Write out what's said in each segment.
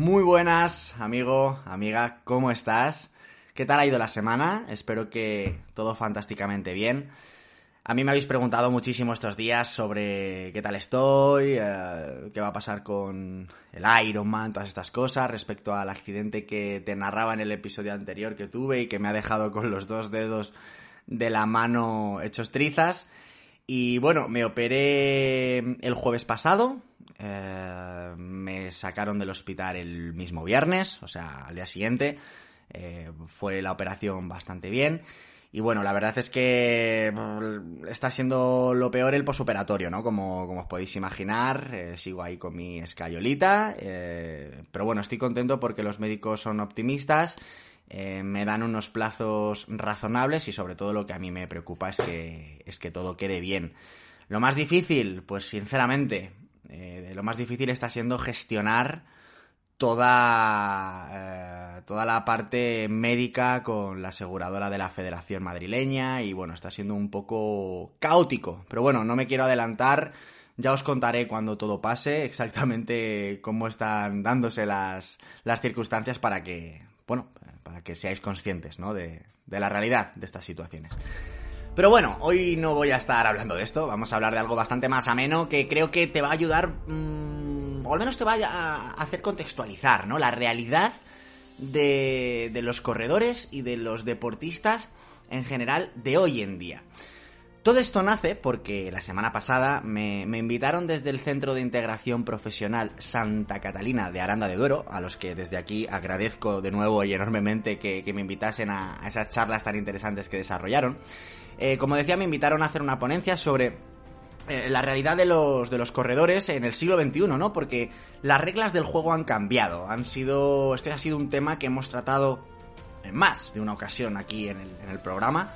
Muy buenas, amigo, amiga, ¿cómo estás? ¿Qué tal ha ido la semana? Espero que todo fantásticamente bien. A mí me habéis preguntado muchísimo estos días sobre qué tal estoy, eh, qué va a pasar con el Ironman, todas estas cosas, respecto al accidente que te narraba en el episodio anterior que tuve y que me ha dejado con los dos dedos de la mano hechos trizas. Y bueno, me operé el jueves pasado, eh, me sacaron del hospital el mismo viernes, o sea, al día siguiente. Eh, fue la operación bastante bien. Y bueno, la verdad es que mm, está siendo lo peor el posoperatorio, ¿no? Como, como os podéis imaginar, eh, sigo ahí con mi escayolita. pero bueno, estoy contento porque los médicos son optimistas. me dan unos plazos razonables y sobre todo lo que a mí me preocupa es que, es que todo quede bien. Lo más difícil, pues sinceramente, eh, lo más difícil está siendo gestionar toda, eh, toda la parte médica con la aseguradora de la Federación Madrileña y bueno, está siendo un poco caótico. Pero bueno, no me quiero adelantar. Ya os contaré cuando todo pase exactamente cómo están dándose las, las circunstancias para que, bueno, para que seáis conscientes, ¿no? De, de la realidad de estas situaciones. Pero bueno, hoy no voy a estar hablando de esto, vamos a hablar de algo bastante más ameno que creo que te va a ayudar, mmm, o al menos te va a hacer contextualizar, ¿no? La realidad de, de los corredores y de los deportistas en general de hoy en día. Todo esto nace porque la semana pasada me, me, invitaron desde el Centro de Integración Profesional Santa Catalina de Aranda de Duero, a los que desde aquí agradezco de nuevo y enormemente que, me invitasen a, esas charlas tan interesantes que desarrollaron. Eh, como decía, me invitaron a hacer una ponencia sobre eh, la realidad de los, de los corredores en el siglo XXI, ¿no? Porque las reglas del juego han cambiado. Han sido. Este ha sido un tema que hemos tratado en más de una ocasión aquí en el programa.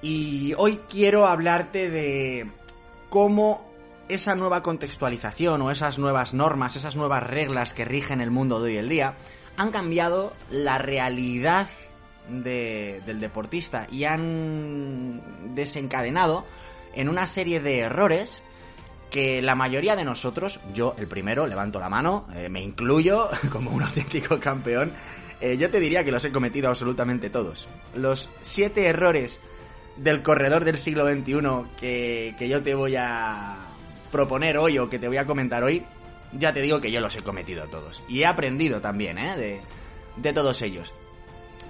Y hoy quiero hablarte de cómo esa nueva contextualización o esas nuevas normas, esas nuevas reglas que rigen el mundo de hoy en día, han cambiado la realidad de, del deportista y han desencadenado en una serie de errores que la mayoría de nosotros, yo el primero, levanto la mano, eh, me incluyo como un auténtico campeón, eh, yo te diría que los he cometido absolutamente todos. Los siete errores del corredor del siglo XXI que, que yo te voy a proponer hoy o que te voy a comentar hoy, ya te digo que yo los he cometido todos. Y he aprendido también, ¿eh? De, de todos ellos.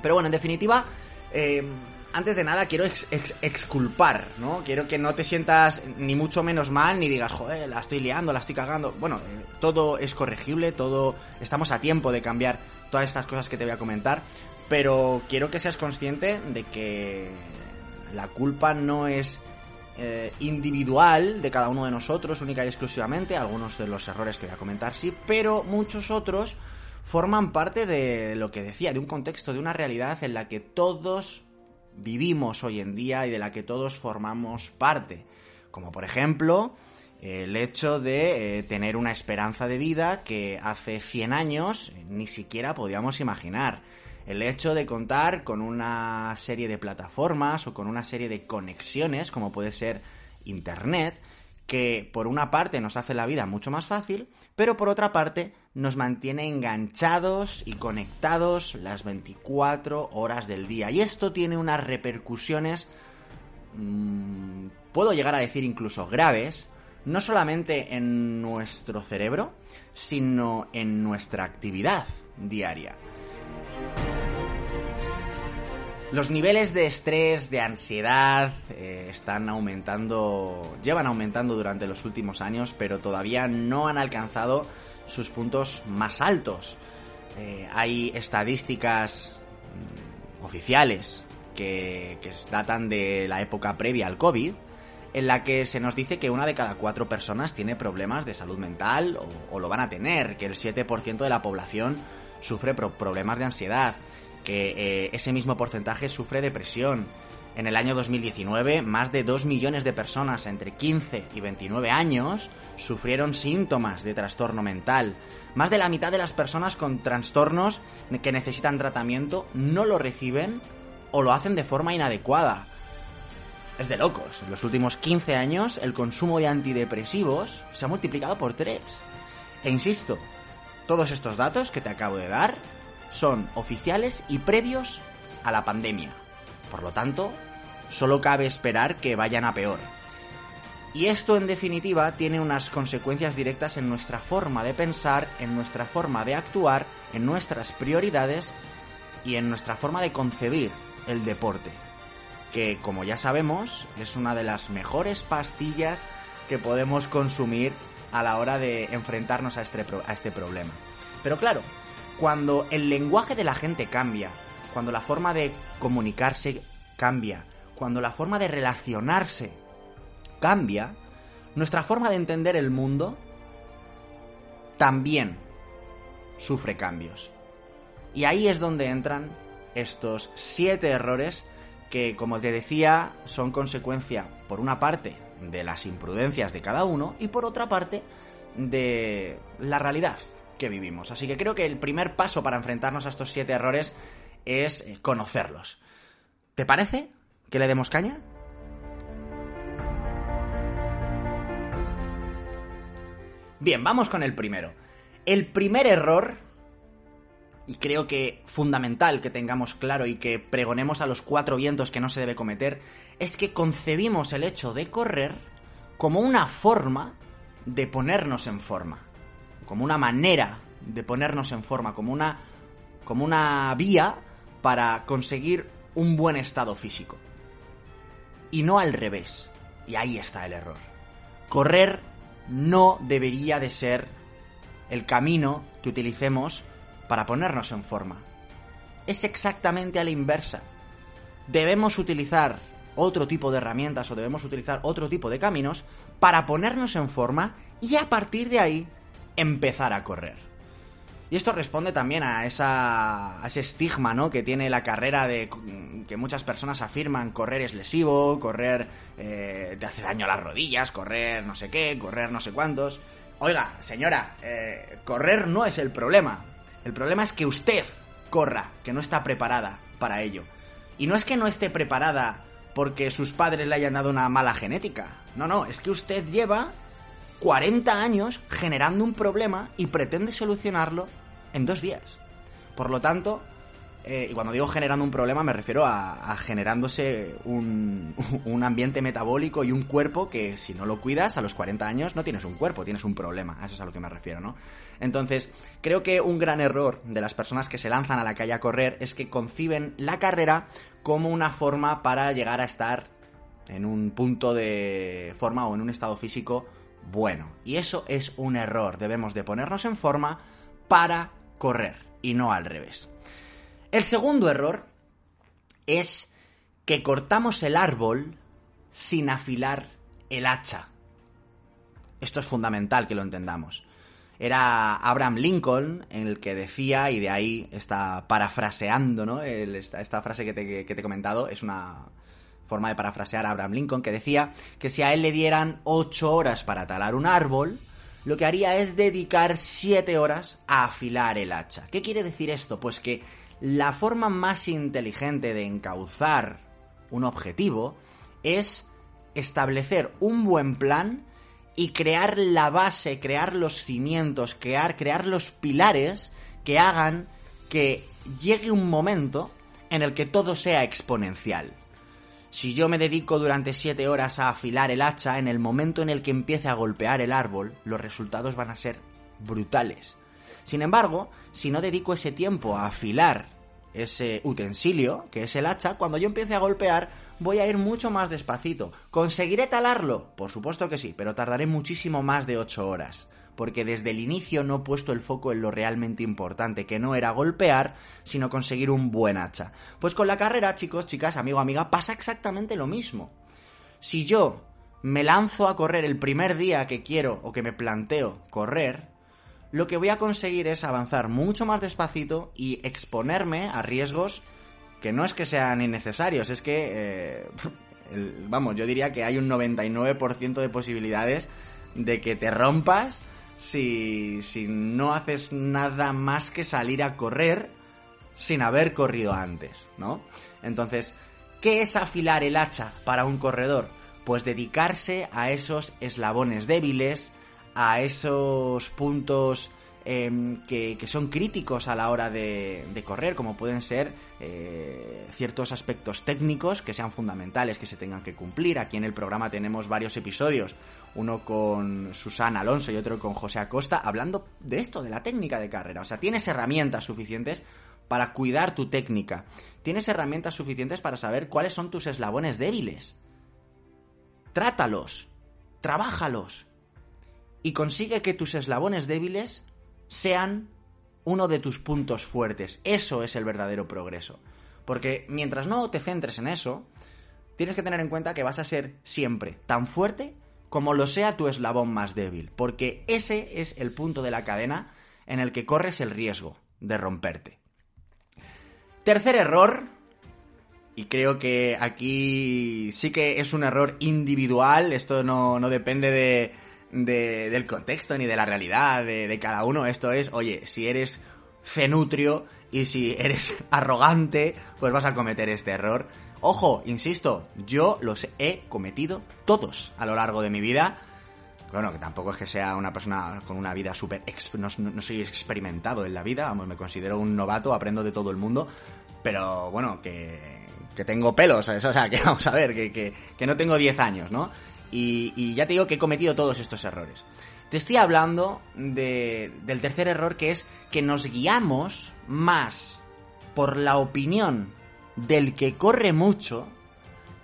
Pero bueno, en definitiva, eh, antes de nada quiero ex, ex, exculpar, ¿no? Quiero que no te sientas ni mucho menos mal, ni digas, joder, la estoy liando, la estoy cagando. Bueno, eh, todo es corregible, todo... Estamos a tiempo de cambiar todas estas cosas que te voy a comentar, pero quiero que seas consciente de que la culpa no es eh, individual de cada uno de nosotros, única y exclusivamente, algunos de los errores que voy a comentar sí, pero muchos otros forman parte de lo que decía, de un contexto, de una realidad en la que todos vivimos hoy en día y de la que todos formamos parte. Como por ejemplo el hecho de eh, tener una esperanza de vida que hace 100 años ni siquiera podíamos imaginar. El hecho de contar con una serie de plataformas o con una serie de conexiones, como puede ser Internet, que por una parte nos hace la vida mucho más fácil, pero por otra parte nos mantiene enganchados y conectados las 24 horas del día. Y esto tiene unas repercusiones, mmm, puedo llegar a decir incluso graves, no solamente en nuestro cerebro, sino en nuestra actividad diaria. Los niveles de estrés, de ansiedad, eh, están aumentando, llevan aumentando durante los últimos años, pero todavía no han alcanzado sus puntos más altos. Eh, hay estadísticas mm, oficiales que, datan de la época previa al COVID, en la que se nos dice que una de cada cuatro personas tiene problemas de salud mental o, o lo van a tener, que el 7% de la población sufre problemas de ansiedad, que eh, ese mismo porcentaje sufre depresión. En el año 2019, más de 2 millones de personas entre 15 y 29 años sufrieron síntomas de trastorno mental. Más de la mitad de las personas con trastornos que necesitan tratamiento no lo reciben o lo hacen de forma inadecuada. Es de locos. En los últimos 15 años el consumo de antidepresivos se ha multiplicado por 3. E insisto, todos estos datos que te acabo de dar son oficiales y previos a la pandemia. Por lo tanto, solo cabe esperar que vayan a peor. Y esto en definitiva tiene unas consecuencias directas en nuestra forma de pensar, en nuestra forma de actuar, en nuestras prioridades y en nuestra forma de concebir el deporte. Que como ya sabemos es una de las mejores pastillas que podemos consumir a la hora de enfrentarnos a este, este problema. Pero claro, cuando el lenguaje de la gente cambia, cuando la forma de comunicarse cambia, cuando la forma de relacionarse cambia, nuestra forma de entender el mundo también sufre cambios. Y ahí es donde entran estos siete errores que, como te decía, son consecuencia, por una parte, de las imprudencias de cada uno y por otra parte, de la realidad que vivimos. Así que creo que el primer paso para enfrentarnos a estos siete errores es eh, conocerlos. ¿Te parece que le demos caña? Bien, vamos con el primero. El primer error, y creo que fundamental que tengamos claro y que pregonemos a los cuatro vientos que no se debe cometer, es que concebimos el hecho de correr como una forma de ponernos en forma como una manera de ponernos en forma, como una, como una vía para conseguir un buen estado físico. Y no al revés. Y ahí está el error. Correr no debería de ser el camino que utilicemos para ponernos en forma. Es exactamente a la inversa. Debemos utilizar otro tipo de herramientas o debemos utilizar otro tipo de caminos para ponernos en forma y a partir de ahí empezar a correr. Y esto responde también a, esa, a ese estigma ¿no? que tiene la carrera de que muchas personas afirman correr es lesivo, correr eh, te hace daño a las rodillas, correr no sé qué, correr no sé cuántos. Oiga, señora, eh, correr no es el problema. El problema es que usted corra, que no está preparada para ello. Y no es que no esté preparada porque sus padres le hayan dado una mala genética. No, no, es que usted lleva 40 años generando un problema y pretende solucionarlo en dos días. Por lo tanto, eh, y cuando digo generando un problema me refiero a, generándose un, un, ambiente metabólico y un cuerpo que si no lo cuidas a los 40 años no tienes un cuerpo, tienes un problema. Eso es a lo que me refiero, ¿no? Entonces, creo que un gran error de las personas que se lanzan a la calle a correr es que conciben la carrera como una forma para llegar a estar en un punto de forma o en un estado físico bueno. Y eso es un error. Debemos de ponernos en forma para correr y no al revés. El segundo error es que cortamos el árbol sin afilar el hacha. Esto es fundamental que lo entendamos. Era Abraham Lincoln el que decía, y de ahí está parafraseando, ¿no? esta, esta, frase que te, que te he comentado es una forma de parafrasear a Abraham Lincoln, que decía que si a él le dieran ocho horas para talar un árbol, lo que haría es dedicar siete horas a afilar el hacha. ¿Qué quiere decir esto? Pues que la forma más inteligente de encauzar un objetivo es establecer un buen plan y crear la base, crear los cimientos, crear, crear los pilares que hagan que llegue un momento en el que todo sea exponencial. Si yo me dedico durante 7 horas a afilar el hacha, en el momento en el que empiece a golpear el árbol, los resultados van a ser brutales. Sin embargo, si no dedico ese tiempo a afilar ese utensilio, que es el hacha, cuando yo empiece a golpear, voy a ir mucho más despacito. ¿Conseguiré talarlo? Por supuesto que sí, pero tardaré muchísimo más de 8 horas. Porque desde el inicio no he puesto el foco en lo realmente importante, que no era golpear, sino conseguir un buen hacha. Pues con la carrera, chicos, chicas, amigo, amiga, pasa exactamente lo mismo. Si yo me lanzo a correr el primer día que quiero o que me planteo correr, lo que voy a conseguir es avanzar mucho más despacito y exponerme a riesgos que no es que sean innecesarios, es que, eh, vamos, yo diría que hay un 99% de posibilidades de que te rompas si, si no haces nada más que salir a correr sin haber corrido antes, ¿no? Entonces, ¿qué es afilar el hacha para un corredor? Pues dedicarse a esos eslabones débiles, a esos puntos em, que, son críticos a la hora de, correr, como pueden ser eh, ciertos aspectos técnicos que sean fundamentales, que se tengan que cumplir. Aquí en el programa tenemos varios episodios, uno con Susana Alonso y otro con José Acosta, hablando de esto, de la técnica de carrera. O sea, tienes herramientas suficientes para cuidar tu técnica. Tienes herramientas suficientes para saber cuáles son tus eslabones débiles. Trátalos, trabájalos, y consigue que tus eslabones débiles sean uno de tus puntos fuertes. Eso es el verdadero progreso. Porque mientras no te centres en eso, tienes que tener en cuenta que vas a ser siempre tan fuerte como lo sea tu eslabón más débil. Porque ese es el punto de la cadena en el que corres el riesgo de romperte. Tercer error, y creo que aquí sí que es un error individual, esto no, no depende de, del contexto ni de la realidad de, cada uno. Esto es, oye, si eres fenutrio y si eres arrogante, pues vas a cometer este error. Ojo, insisto, yo los he cometido todos a lo largo de mi vida. Bueno, que tampoco es que sea una persona con una vida súper... No, soy experimentado en la vida, vamos, me considero un novato, aprendo de todo el mundo, pero bueno, que, que tengo pelos, O sea, que vamos a ver, que, que, que no tengo 10 años, ¿no? Y, ya te digo que he cometido todos estos errores. Te estoy hablando del tercer error que es que nos guiamos más por la opinión del que corre mucho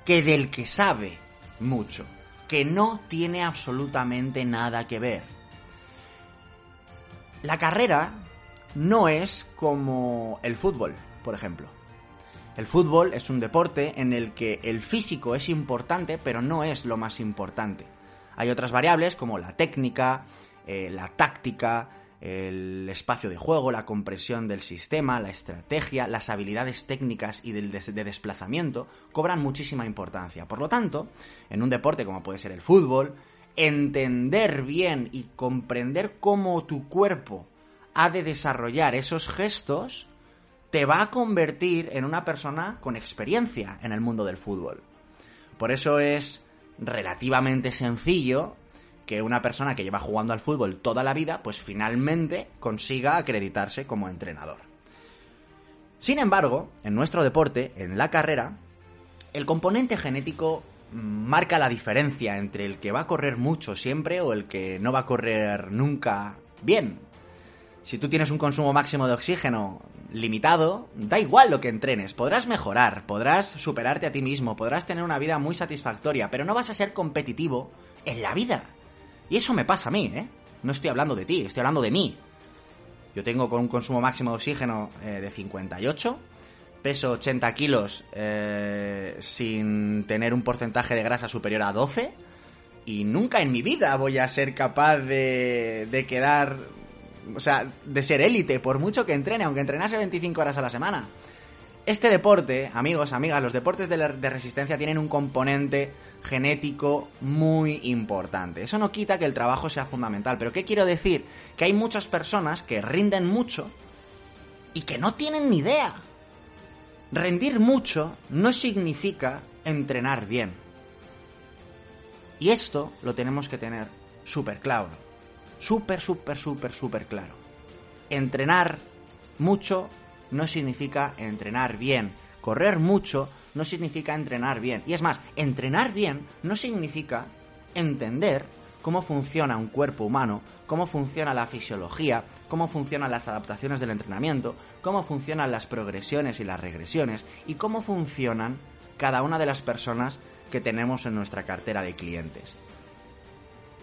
que del que sabe mucho, que no tiene absolutamente nada que ver. La carrera no es como el fútbol, por ejemplo. El fútbol es un deporte en el que el físico es importante, pero no es lo más importante. Hay otras variables como la técnica, eh, la táctica, el espacio de juego, la compresión del sistema, la estrategia, las habilidades técnicas y de, de desplazamiento cobran muchísima importancia. Por lo tanto, en un deporte como puede ser el fútbol, entender bien y comprender cómo tu cuerpo ha de desarrollar esos gestos te va a convertir en una persona con experiencia en el mundo del fútbol. Por eso es relativamente sencillo que una persona que lleva jugando al fútbol toda la vida, pues finalmente consiga acreditarse como entrenador. Sin embargo, en nuestro deporte, en la carrera, el componente genético marca la diferencia entre el que va a correr mucho siempre o el que no va a correr nunca bien. Si tú tienes un consumo máximo de oxígeno limitado, da igual lo que entrenes, podrás mejorar, podrás superarte a ti mismo, podrás tener una vida muy satisfactoria, pero no vas a ser competitivo en la vida. Y eso me pasa a mí, ¿eh? No estoy hablando de ti, estoy hablando de mí. Yo tengo con un consumo máximo de oxígeno eh, de 58, peso 80 kilos eh, sin tener un porcentaje de grasa superior a 12, y nunca en mi vida voy a ser capaz de, de quedar o sea, de ser élite, por mucho que entrene, aunque entrenase 25 horas a la semana. Este deporte, amigos, amigas, los deportes de, resistencia tienen un componente genético muy importante. Eso no quita que el trabajo sea fundamental, pero ¿qué quiero decir? Que hay muchas personas que rinden mucho y que no tienen ni idea. Rendir mucho no significa entrenar bien. Y esto lo tenemos que tener súper claro súper, súper, súper, súper claro. Entrenar mucho no significa entrenar bien. correr mucho no significa entrenar bien. Y es más, entrenar bien no significa entender cómo funciona un cuerpo humano, cómo funciona la fisiología, cómo funcionan las adaptaciones del entrenamiento, cómo funcionan las progresiones y las regresiones y cómo funcionan cada una de las personas que tenemos en nuestra cartera de clientes.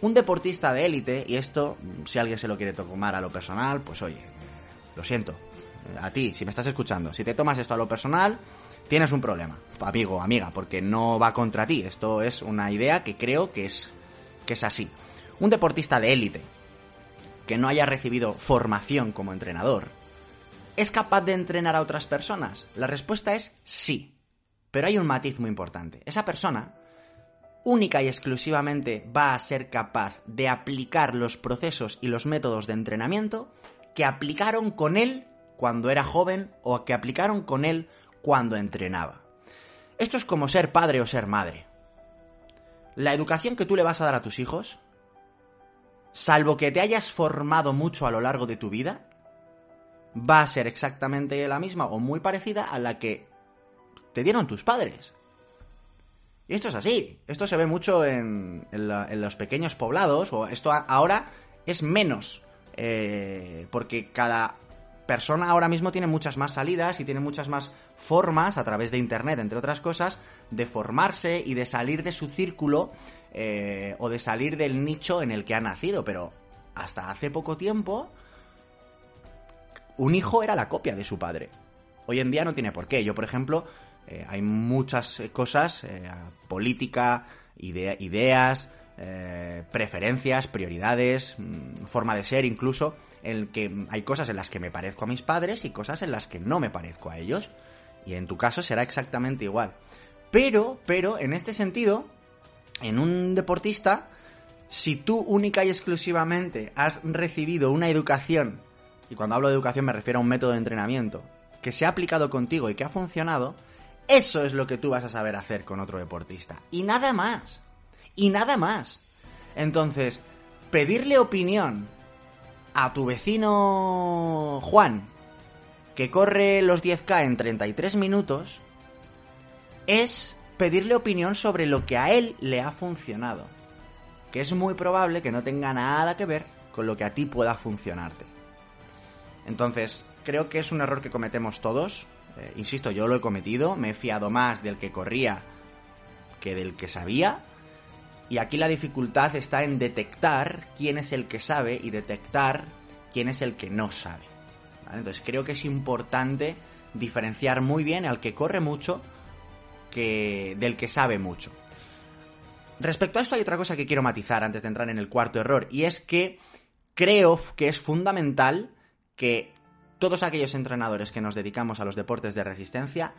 Un deportista de élite, y esto, si alguien se lo quiere tomar a lo personal, pues oye, lo siento, a ti, si me estás escuchando, si te tomas esto a lo personal, tienes un problema, amigo, amiga, porque no va contra ti. Esto es una idea que creo que es que es así. Un deportista de élite que no haya recibido formación como entrenador, ¿es capaz de entrenar a otras personas? La respuesta es sí. Pero hay un matiz muy importante. Esa persona única y exclusivamente va a ser capaz de aplicar los procesos y los métodos de entrenamiento que aplicaron con él cuando era joven o que aplicaron con él cuando entrenaba. Esto es como ser padre o ser madre la educación que tú le vas a dar a tus hijos, salvo que te hayas formado mucho a lo largo de tu vida, va a ser exactamente la misma o muy parecida a la que te dieron tus padres. Y esto es así. Esto se ve mucho en, los pequeños poblados, o esto ahora es menos. Eh, porque cada persona ahora mismo tiene muchas más salidas y tiene muchas más formas, a través de Internet, entre otras cosas, de formarse y de salir de su círculo eh, o de salir del nicho en el que ha nacido. Pero hasta hace poco tiempo, un hijo era la copia de su padre. Hoy en día no tiene por qué. Yo, por ejemplo, eh, hay muchas cosas, eh, política, ideas, preferencias, prioridades, mm, forma de ser incluso, en que hay cosas en las que me parezco a mis padres y cosas en las que no me parezco a ellos. Y en tu caso será exactamente igual. Pero, pero, en este sentido, en un deportista, si tú única y exclusivamente has recibido una educación, y cuando hablo de educación me refiero a un método de entrenamiento, que se ha aplicado contigo y que ha funcionado, eso es lo que tú vas a saber hacer con otro deportista. Y nada más. Y nada más. Entonces, pedirle opinión a tu vecino Juan, que corre los 10K en 33 minutos, es pedirle opinión sobre lo que a él le ha funcionado. Que es muy probable que no tenga nada que ver con lo que a ti pueda funcionarte. Entonces, creo que es un error que cometemos todos. Eh, insisto, yo lo he cometido, me he fiado más del que corría que del que sabía. Y aquí la dificultad está en detectar quién es el que sabe y detectar quién es el que no sabe. Entonces creo que es importante diferenciar muy bien al que corre mucho que del que sabe mucho. Respecto a esto hay otra cosa que quiero matizar antes de entrar en el cuarto error y es que creo que es fundamental que todos aquellos entrenadores que nos dedicamos a los deportes de resistencia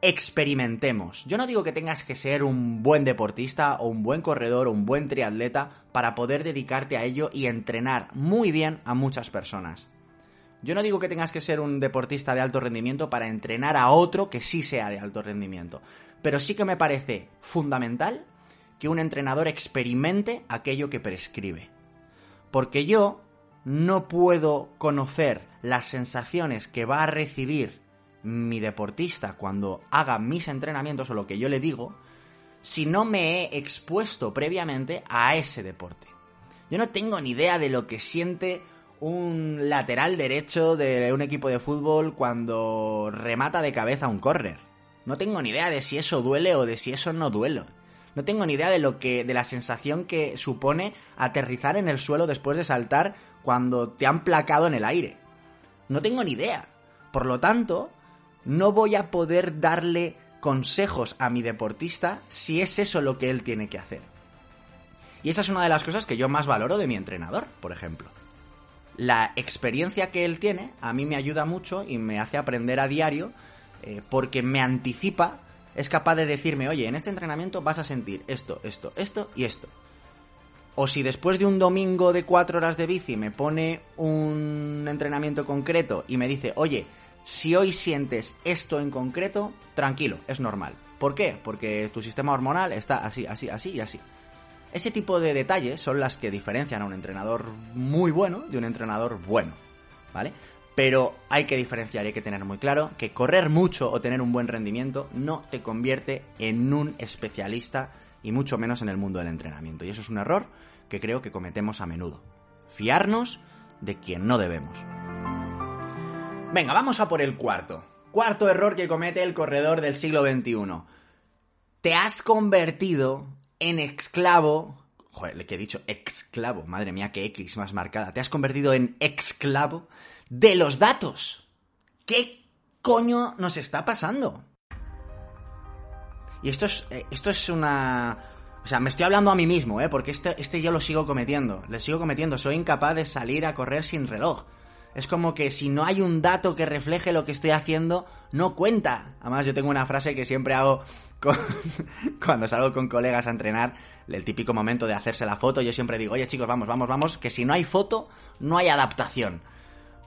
experimentemos. Yo no digo que tengas que ser un buen deportista o un buen corredor o un buen triatleta para poder dedicarte a ello y entrenar muy bien a muchas personas. Yo no digo que tengas que ser un deportista de alto rendimiento para entrenar a otro que sí sea de alto rendimiento, pero sí que me parece fundamental que un entrenador experimente aquello que prescribe. Porque yo no puedo conocer las sensaciones que va a recibir mi deportista cuando haga mis entrenamientos o lo que yo le digo si no me he expuesto previamente a ese deporte. Yo no tengo ni idea de lo que siente un lateral derecho de un equipo de fútbol cuando remata de cabeza un córner. No tengo ni idea de si eso duele o de si eso no duele. No tengo ni idea de lo que de la sensación que supone aterrizar en el suelo después de saltar cuando te han placado en el aire. No tengo ni idea. Por lo tanto, no voy a poder darle consejos a mi deportista si es eso lo que él tiene que hacer. Y esa es una de las cosas que yo más valoro de mi entrenador, por ejemplo. La experiencia que él tiene a mí me ayuda mucho y me hace aprender a diario eh, porque me anticipa, es capaz de decirme, oye, en este entrenamiento vas a sentir esto, esto, esto y esto. O si después de un domingo de cuatro horas de bici me pone un entrenamiento concreto y me dice, oye, si hoy sientes esto en concreto, tranquilo, es normal. ¿Por qué? Porque tu sistema hormonal está así, así, así y así. Ese tipo de detalles son las que diferencian a un entrenador muy bueno de un entrenador bueno, ¿vale? Pero hay que diferenciar y hay que tener muy claro que correr mucho o tener un buen rendimiento no te convierte en un especialista y mucho menos en el mundo del entrenamiento. Y eso es un error que creo que cometemos a menudo. Fiarnos de quien no debemos. Venga, vamos a por el cuarto. Cuarto error que comete el corredor del siglo XXI. Te has convertido en esclavo. Joder, que he dicho esclavo. Madre mía, qué X más marcada. Te has convertido en esclavo de los datos. ¿Qué coño nos está pasando? Y esto es, eh, esto es una... O sea, me estoy hablando a mí mismo, ¿eh? Porque este, este yo lo sigo cometiendo. Le sigo cometiendo. Soy incapaz de salir a correr sin reloj. Es como que si no hay un dato que refleje lo que estoy haciendo, no cuenta. Además, yo tengo una frase que siempre hago cuando salgo con colegas a entrenar, el típico momento de hacerse la foto. Yo siempre digo, oye chicos, vamos, vamos, vamos, que si no hay foto, no hay adaptación.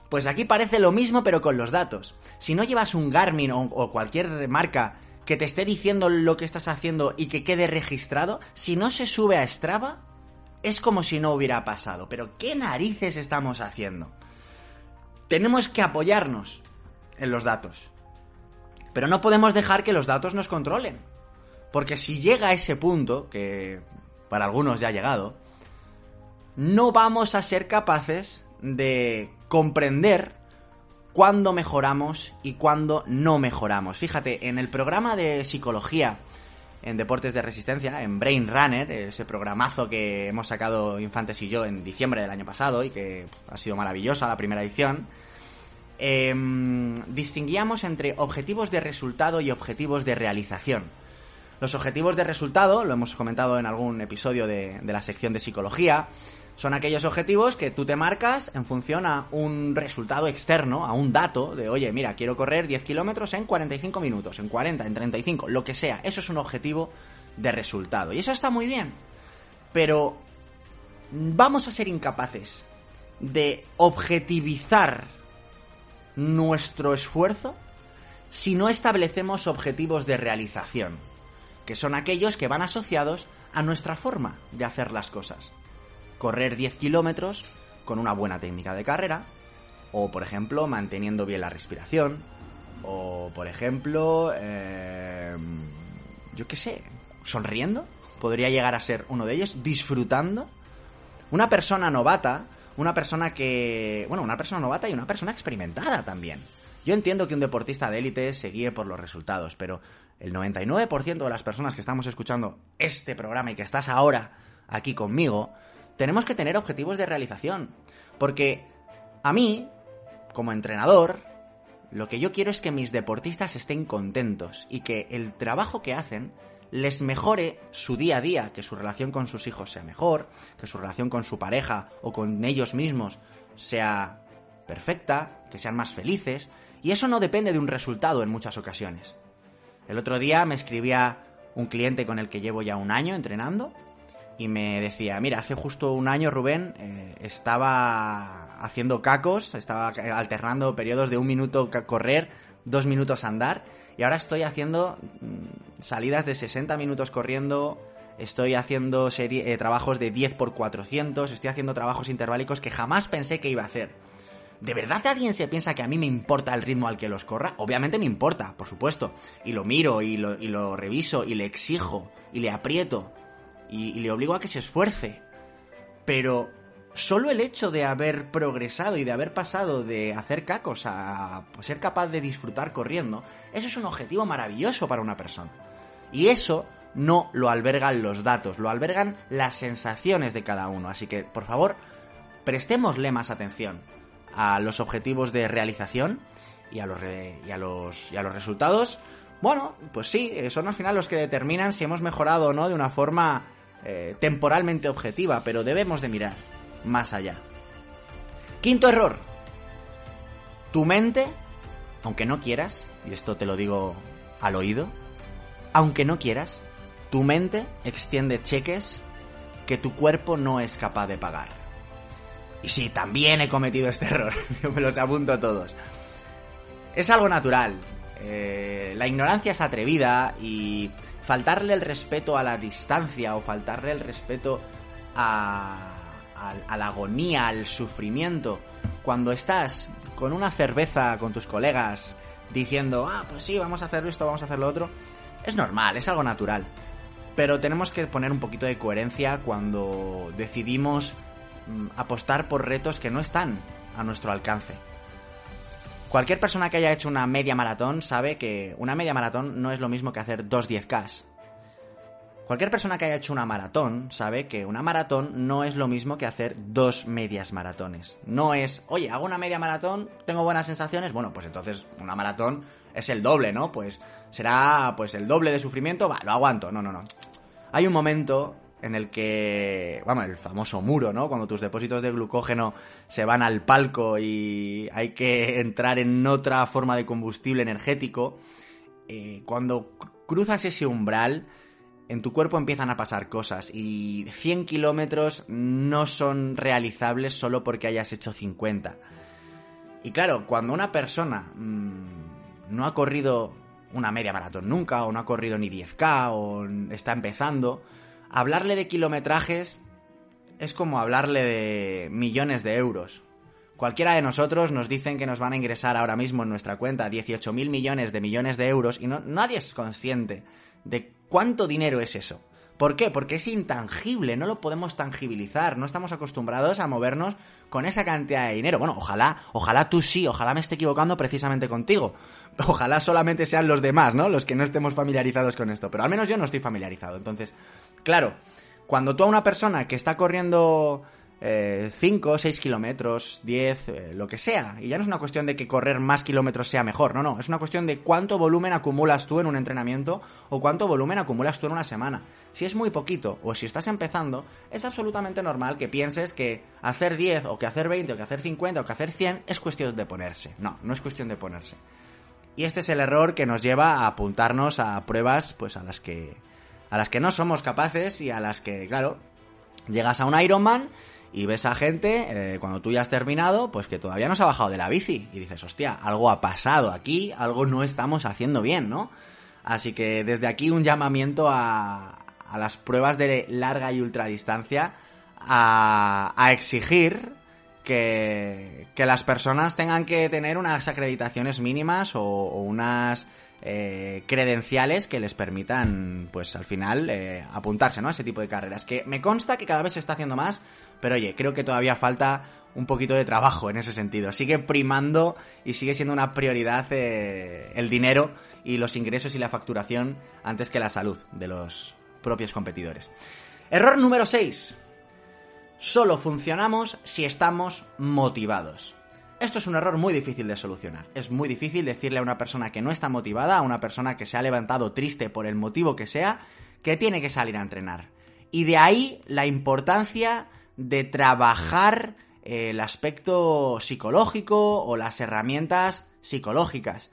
Pues aquí parece lo mismo, pero con los datos. Si no llevas un Garmin o, o cualquier marca que te esté diciendo lo que estás haciendo y que quede registrado, si no se sube a Strava, es como si no hubiera pasado. Pero ¿qué narices estamos haciendo? Tenemos que apoyarnos en los datos. Pero no podemos dejar que los datos nos controlen. Porque si llega a ese punto, que para algunos ya ha llegado, no vamos a ser capaces de comprender cuándo mejoramos y cuándo no mejoramos. Fíjate, en el programa de psicología en deportes de resistencia, en Brain Runner, ese programazo que hemos sacado Infantes y yo en diciembre del año pasado y que ha sido maravillosa la primera edición, em, distinguíamos entre objetivos de resultado y objetivos de realización. Los objetivos de resultado, lo hemos comentado en algún episodio de, de la sección de psicología, son aquellos objetivos que tú te marcas en función a un resultado externo, a un dato de, oye, mira, quiero correr 10 kilómetros en 45 minutos, en 40, en 35, lo que sea. Eso es un objetivo de resultado. Y eso está muy bien. Pero vamos a ser incapaces de objetivizar nuestro esfuerzo si no establecemos objetivos de realización, que son aquellos que van asociados a nuestra forma de hacer las cosas correr 10 kilómetros con una buena técnica de carrera, o por ejemplo manteniendo bien la respiración, o por ejemplo, eh, yo qué sé, sonriendo, podría llegar a ser uno de ellos, disfrutando. Una persona novata, una persona que, bueno, una persona novata y una persona experimentada también. Yo entiendo que un deportista de élite se guíe por los resultados, pero el 99% de las personas que estamos escuchando este programa y que estás ahora aquí conmigo, tenemos que tener objetivos de realización. Porque a mí, como entrenador, lo que yo quiero es que mis deportistas estén contentos y que el trabajo que hacen les mejore su día a día, que su relación con sus hijos sea mejor, que su relación con su pareja o con ellos mismos sea perfecta, que sean más felices, y eso no depende de un resultado en muchas ocasiones. El otro día me escribía un cliente con el que llevo ya un año entrenando y me decía, mira, hace justo un año Rubén eh, estaba haciendo cacos, estaba alternando periodos de un minuto correr, dos minutos andar, y ahora estoy haciendo mm, salidas de 60 minutos corriendo, estoy haciendo serie, eh, trabajos de 10 por 400, estoy haciendo trabajos interválicos que jamás pensé que iba a hacer. ¿De verdad alguien se piensa que a mí me importa el ritmo al que los corra? Obviamente me importa, por supuesto. Y lo miro y lo, y lo reviso y le exijo y le aprieto y, le obligo a que se esfuerce. Pero solo el hecho de haber progresado y de haber pasado de hacer cacos a ser capaz de disfrutar corriendo, eso es un objetivo maravilloso para una persona. Y eso no lo albergan los datos, lo albergan las sensaciones de cada uno. Así que, por favor, prestémosle más atención a los objetivos de realización y a los, y a los, y a los resultados. Bueno, pues sí, son al final los que determinan si hemos mejorado o no de una forma eh, temporalmente objetiva, pero debemos de mirar más allá. Quinto error. Tu mente, aunque no quieras, y esto te lo digo al oído, aunque no quieras, tu mente extiende cheques que tu cuerpo no es capaz de pagar. Y sí, también he cometido este error, yo me los apunto todos. Es algo natural. Eh, la ignorancia es atrevida y faltarle el respeto a la distancia o faltarle el respeto a, la agonía, al sufrimiento, cuando estás con una cerveza con tus colegas diciendo, ah, pues sí, vamos a hacer esto, vamos a hacer lo otro, es normal, es algo natural. Pero tenemos que poner un poquito de coherencia cuando decidimos mm, apostar por retos que no están a nuestro alcance. Cualquier persona que haya hecho una media maratón sabe que una media maratón no es lo mismo que hacer dos 10K. Cualquier persona que haya hecho una maratón sabe que una maratón no es lo mismo que hacer dos medias maratones. No es, oye, hago una media maratón, tengo buenas sensaciones, bueno, pues entonces una maratón es el doble, ¿no? Pues será pues el doble de sufrimiento, va, lo aguanto. No, no, no. Hay un momento en el que, vamos, el famoso muro, ¿no? Cuando tus depósitos de glucógeno se van al palco y hay que entrar en otra forma de combustible energético, eh, cuando cruzas ese umbral, en tu cuerpo empiezan a pasar cosas y 100 kilómetros no son realizables solo porque hayas hecho 50. Y claro, cuando una persona mmm, no ha corrido una media maratón nunca, o no ha corrido ni 10K, o está empezando, hablarle de kilometrajes es como hablarle de millones de euros. Cualquiera de nosotros nos dicen que nos van a ingresar ahora mismo en nuestra cuenta 18.000 millones de millones de euros y no, nadie es consciente de ¿Cuánto dinero es eso? ¿Por qué? Porque es intangible, no lo podemos tangibilizar, no estamos acostumbrados a movernos con esa cantidad de dinero. Bueno, ojalá, ojalá tú sí, ojalá me esté equivocando precisamente contigo. Ojalá solamente sean los demás, ¿no? Los que no estemos familiarizados con esto. Pero al menos yo no estoy familiarizado. Entonces, claro, cuando tú a una persona que está corriendo 5, eh, 6 kilómetros, 10, eh, lo que sea. Y ya no es una cuestión de que correr más kilómetros sea mejor, no, no. Es una cuestión de cuánto volumen acumulas tú en un entrenamiento o cuánto volumen acumulas tú en una semana. Si es muy poquito o si estás empezando, es absolutamente normal que pienses que hacer 10 o que hacer 20 o que hacer 50 o que hacer 100 es cuestión de ponerse. No, no es cuestión de ponerse. Y este es el error que nos lleva a apuntarnos a pruebas pues a las que a las que no somos capaces y a las que, claro, llegas a un Ironman y ves a gente, eh, cuando tú ya has terminado, pues que todavía no se ha bajado de la bici. Y dices, hostia, algo ha pasado aquí, algo no estamos haciendo bien, ¿no? Así que desde aquí un llamamiento a, a las pruebas de larga y ultradistancia a, a exigir que, que, las personas tengan que tener unas acreditaciones mínimas o unas eh, credenciales que les permitan, pues al final, eh, apuntarse, ¿no? A ese tipo de carreras. Que me consta que cada vez se está haciendo más, pero oye, creo que todavía falta un poquito de trabajo en ese sentido. Sigue primando y sigue siendo una prioridad eh, el dinero y los ingresos y la facturación antes que la salud de los propios competidores. Error número 6. Solo funcionamos si estamos motivados. Esto es un error muy difícil de solucionar. Es muy difícil decirle a una persona que no está motivada, a una persona que se ha levantado triste por el motivo que sea, que tiene que salir a entrenar. Y de ahí la importancia de trabajar eh, el aspecto psicológico o las herramientas psicológicas.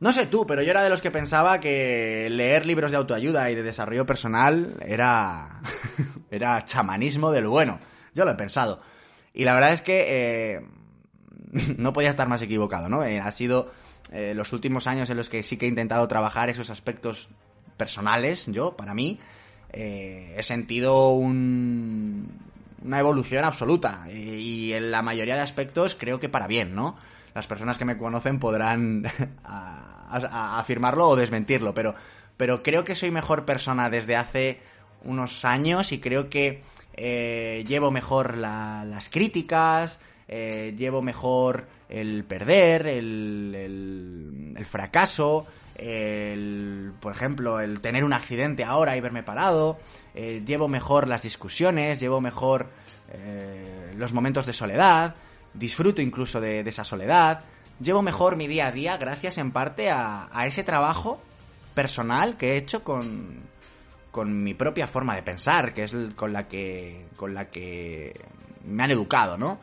No sé tú, pero yo era de los que pensaba que leer libros de autoayuda y de desarrollo personal era. era chamanismo del bueno. Yo lo he pensado. Y la verdad es que eh, no podía estar más equivocado, ¿no? Eh, ha sido eh, los últimos años en los que sí que he intentado trabajar esos aspectos personales, yo, para mí, eh, he sentido un, una evolución absoluta y en la mayoría de aspectos creo que para bien, ¿no? Las personas que me conocen podrán afirmarlo o desmentirlo, pero, pero creo que soy mejor persona desde hace unos años y creo que llevo mejor las críticas, eh, llevo mejor el perder, el, el, fracaso, el, por ejemplo, el tener un accidente ahora y verme parado, eh, llevo mejor las discusiones, llevo mejor eh, los momentos de soledad, disfruto incluso de, esa soledad, llevo mejor mi día a día gracias en parte a, a ese trabajo personal que he hecho con, con mi propia forma de pensar, que es con la que, con la que me han educado, ¿no?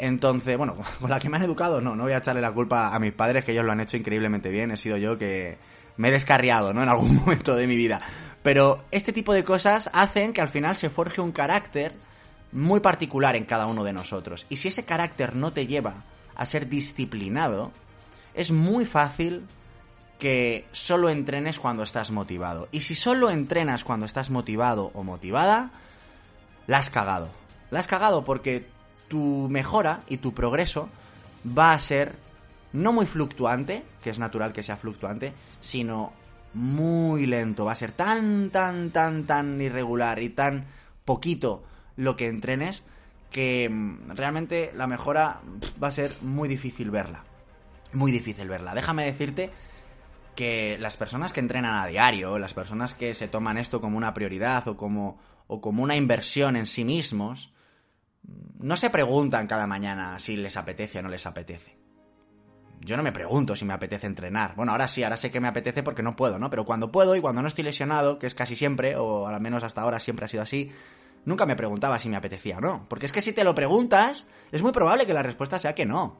Entonces, bueno, con la que me han educado, no, no voy a echarle la culpa a mis padres, que ellos lo han hecho increíblemente bien. He sido yo que me he descarriado, ¿no? En algún momento de mi vida. Pero este tipo de cosas hacen que al final se forje un carácter muy particular en cada uno de nosotros. Y si ese carácter no te lleva a ser disciplinado, es muy fácil que solo entrenes cuando estás motivado. Y si solo entrenas cuando estás motivado o motivada, la has cagado. La has cagado porque tu mejora y tu progreso va a ser no muy fluctuante, que es natural que sea fluctuante, sino muy lento. Va a ser tan, tan, tan, tan irregular y tan poquito lo que entrenes que mm, realmente la mejora va a ser muy difícil verla. Muy difícil verla. Déjame decirte que las personas que entrenan a diario, las personas que se toman esto como una prioridad o como, o como una inversión en sí mismos, no se preguntan cada mañana si les apetece o no les apetece. Yo no me pregunto si me apetece entrenar. Bueno, ahora sí, ahora sé que me apetece porque no puedo, ¿no? Pero cuando puedo y cuando no estoy lesionado, que es casi siempre, o al menos hasta ahora siempre ha sido así, nunca me preguntaba si me apetecía o no. Porque es que si te lo preguntas, es muy probable que la respuesta sea que no.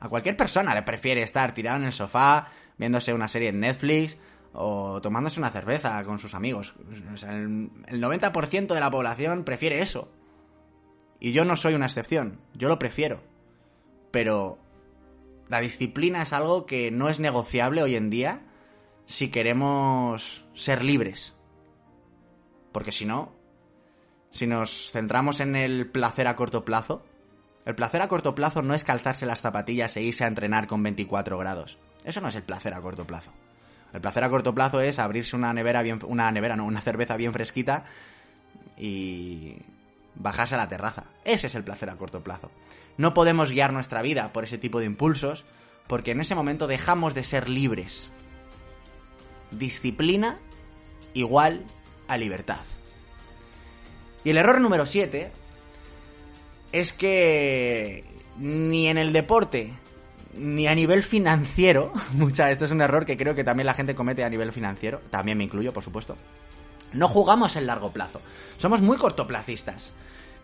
A cualquier persona le prefiere estar tirado en el sofá, viéndose una serie en Netflix o tomándose una cerveza con sus amigos. O sea, el, 90% de la población prefiere eso. Y yo no soy una excepción, yo lo prefiero. Pero la disciplina es algo que no es negociable hoy en día si queremos ser libres. Porque si no, si nos centramos en el placer a corto plazo, el placer a corto plazo no es calzarse las zapatillas e irse a entrenar con 24 grados. Eso no es el placer a corto plazo. El placer a corto plazo es abrirse una nevera bien, una nevera, no, una cerveza bien fresquita y bajarse a la terraza. Ese es el placer a corto plazo. No podemos guiar nuestra vida por ese tipo de impulsos porque en ese momento dejamos de ser libres. Disciplina igual a libertad. Y el error número 7 es que ni en el deporte ni a nivel financiero, mucha, esto es un error que creo que también la gente comete a nivel financiero, también me incluyo, por supuesto. No jugamos en largo plazo. Somos muy cortoplacistas.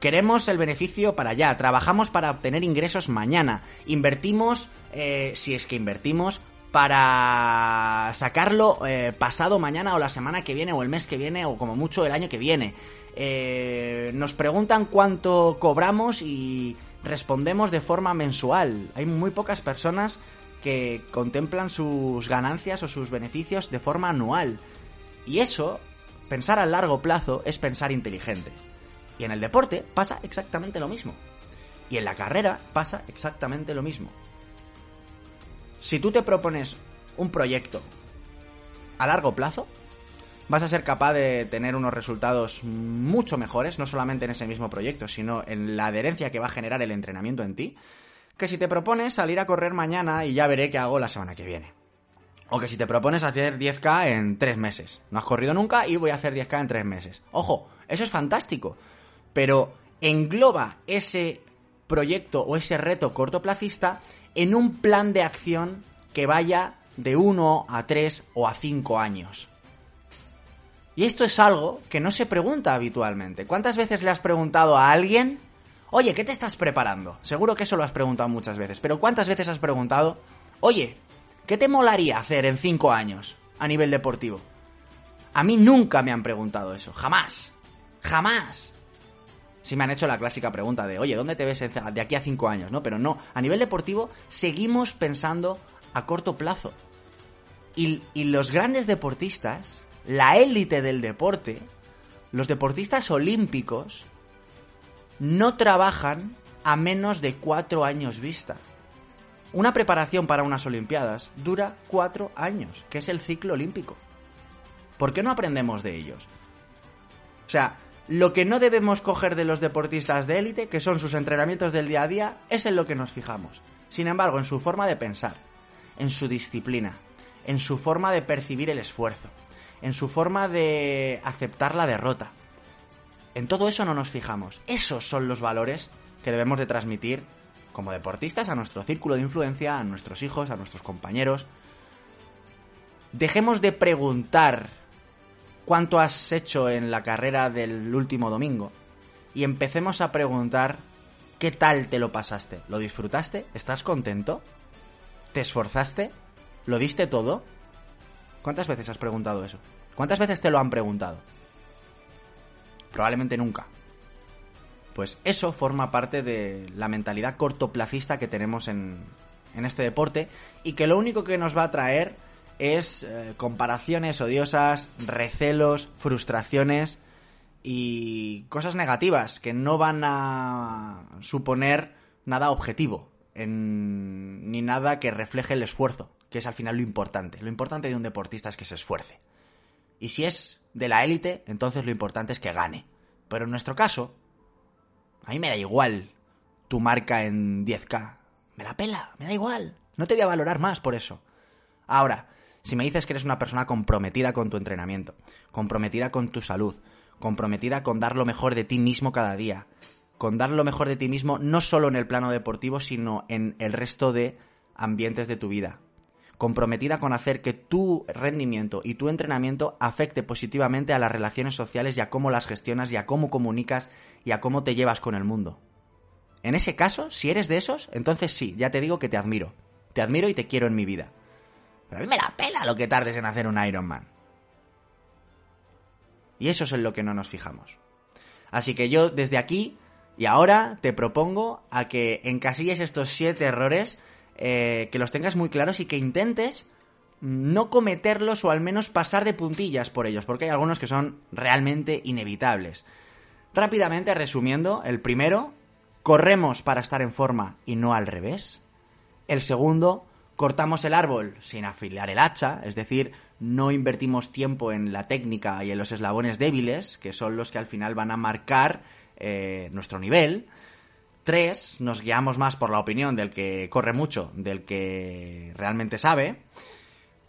Queremos el beneficio para allá, trabajamos para obtener ingresos mañana, invertimos, eh, si es que invertimos, para sacarlo eh, pasado mañana o la semana que viene o el mes que viene o como mucho el año que viene. Eh, nos preguntan cuánto cobramos y respondemos de forma mensual. Hay muy pocas personas que contemplan sus ganancias o sus beneficios de forma anual. Y eso, pensar a largo plazo, es pensar inteligente. Y en el deporte pasa exactamente lo mismo. Y en la carrera pasa exactamente lo mismo. Si tú te propones un proyecto a largo plazo, vas a ser capaz de tener unos resultados mucho mejores, no solamente en ese mismo proyecto, sino en la adherencia que va a generar el entrenamiento en ti, que si te propones salir a correr mañana y ya veré qué hago la semana que viene. O que si te propones hacer 10K en 3 meses. No has corrido nunca y voy a hacer 10K en 3 meses. Ojo, eso es fantástico. Pero engloba ese proyecto o ese reto cortoplacista en un plan de acción que vaya de 1 a 3 o a 5 años. Y esto es algo que no se pregunta habitualmente. ¿Cuántas veces le has preguntado a alguien, oye, ¿qué te estás preparando? Seguro que eso lo has preguntado muchas veces, pero ¿cuántas veces has preguntado, oye, ¿qué te molaría hacer en cinco años a nivel deportivo? A mí nunca me han preguntado eso, jamás, jamás. Si me han hecho la clásica pregunta de, oye, ¿dónde te ves de aquí a cinco años? ¿No? Pero no, a nivel deportivo seguimos pensando a corto plazo. Y, y los grandes deportistas la élite del deporte, los deportistas olímpicos, no trabajan a menos de cuatro años vista. Una preparación para unas Olimpiadas dura cuatro años, que es el ciclo olímpico. ¿Por qué no aprendemos de ellos? O sea, lo que no debemos coger de los deportistas de élite, que son sus entrenamientos del día a día, es en lo que nos fijamos. Sin embargo, en su forma de pensar, en su disciplina, en su forma de percibir el esfuerzo, en su forma de aceptar la derrota. En todo eso no nos fijamos. Esos son los valores que debemos de transmitir como deportistas a nuestro círculo de influencia, a nuestros hijos, a nuestros compañeros. Dejemos de preguntar cuánto has hecho en la carrera del último domingo y empecemos a preguntar qué tal te lo pasaste. ¿Lo disfrutaste? ¿Estás contento? ¿Te esforzaste? ¿Lo diste todo? ¿Cuántas veces has preguntado eso? ¿Cuántas veces te lo han preguntado? Probablemente nunca. Pues eso forma parte de la mentalidad cortoplacista que tenemos en, este deporte y que lo único que nos va a traer es eh, comparaciones odiosas, recelos, frustraciones y cosas negativas que no van a suponer nada objetivo ni nada que refleje el esfuerzo, que es al final lo importante. Lo importante de un deportista es que se esfuerce. Y si es de la élite, entonces lo importante es que gane. Pero en nuestro caso, a mí me da igual tu marca en 10K. Me la pela, me da igual. No te voy a valorar más por eso. Ahora, si me dices que eres una persona comprometida con tu entrenamiento, comprometida con tu salud, comprometida con dar lo mejor de ti mismo cada día, con dar lo mejor de ti mismo no solo en el plano deportivo, sino en el resto de ambientes de tu vida, comprometida con hacer que tu rendimiento y tu entrenamiento afecte positivamente a las relaciones sociales y a cómo las gestionas y a cómo comunicas y a cómo te llevas con el mundo. En ese caso, si eres de esos, entonces sí, ya te digo que te admiro. Te admiro y te quiero en mi vida. Pero a mí me la pela lo que tardes en hacer un Iron Man. Y eso es en lo que no nos fijamos. Así que yo desde aquí y ahora te propongo a que encasilles estos siete errores eh, que los tengas muy claros y que intentes no cometerlos o al menos pasar de puntillas por ellos, porque hay algunos que son realmente inevitables. Rápidamente resumiendo, el primero, corremos para estar en forma y no al revés. El segundo, cortamos el árbol sin afilar el hacha, es decir, no invertimos tiempo en la técnica y en los eslabones débiles, que son los que al final van a marcar eh, nuestro nivel. Tres, nos guiamos más por la opinión del que corre mucho, del que realmente sabe.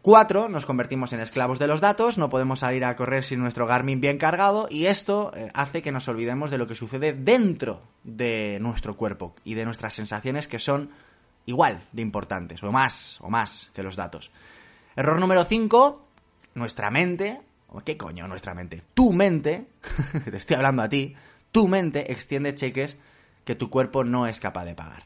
Cuatro, nos convertimos en esclavos de los datos, no podemos salir a correr sin nuestro Garmin bien cargado y esto eh, hace que nos olvidemos de lo que sucede dentro de nuestro cuerpo y de nuestras sensaciones que son igual de importantes o más o más que los datos. Error número cinco, nuestra mente, ¿qué coño nuestra mente? Tu mente, te estoy hablando a ti, tu mente extiende cheques que tu cuerpo no es capaz de pagar.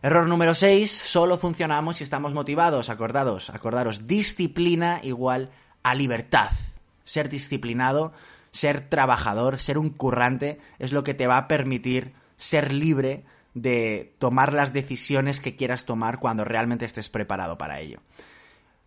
Error número 6, solo funcionamos si estamos motivados, acordados, acordaros, disciplina igual a libertad. Ser disciplinado, ser trabajador, ser un currante es lo que te va a permitir ser libre de tomar las decisiones que quieras tomar cuando realmente estés preparado para ello.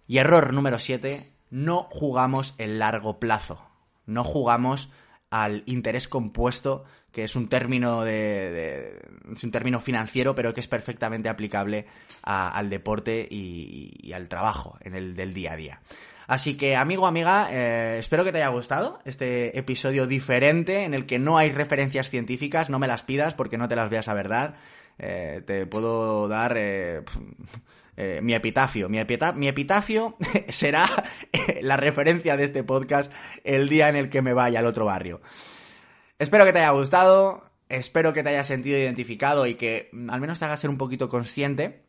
Y error número 7, no jugamos el largo plazo. No jugamos al interés compuesto, que es un término de, es un término financiero, pero que es perfectamente aplicable al deporte y, al trabajo en el del día a día. Así que, amigo, amiga, eh, espero que te haya gustado este episodio diferente en el que no hay referencias científicas, no me las pidas porque no te las veas a verdad. Eh, te puedo dar eh, mi epitafio. Mi epitafio será la referencia de este podcast el día en el que me vaya al otro barrio. Espero que te haya gustado, espero que te hayas sentido identificado y que al menos te hagas ser un poquito consciente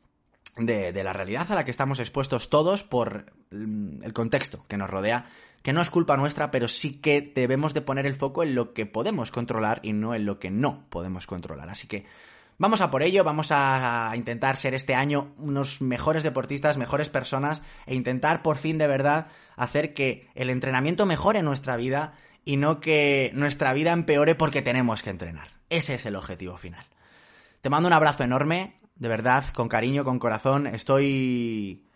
de, la realidad a la que estamos expuestos todos por el contexto que nos rodea, que no es culpa nuestra, pero sí que debemos de poner el foco en lo que podemos controlar y no en lo que no podemos controlar. Así que vamos a por ello, vamos a intentar ser este año unos mejores deportistas, mejores personas e intentar por fin de verdad hacer que el entrenamiento mejore nuestra vida y no que nuestra vida empeore porque tenemos que entrenar. Ese es el objetivo final. Te mando un abrazo enorme, de verdad, con cariño, con corazón. Estoy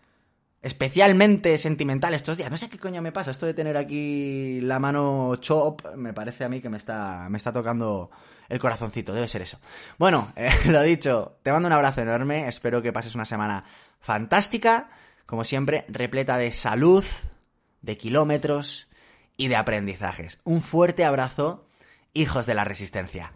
especialmente sentimental estos días. No sé qué coño me pasa. Esto de tener aquí la mano chop, me parece a mí que me está, me está tocando el corazoncito. Debe ser eso. Bueno, eh, lo dicho, te mando un abrazo enorme. Espero que pases una semana fantástica. Como siempre, repleta de salud, de kilómetros y de aprendizajes. Un fuerte abrazo, hijos de la resistencia.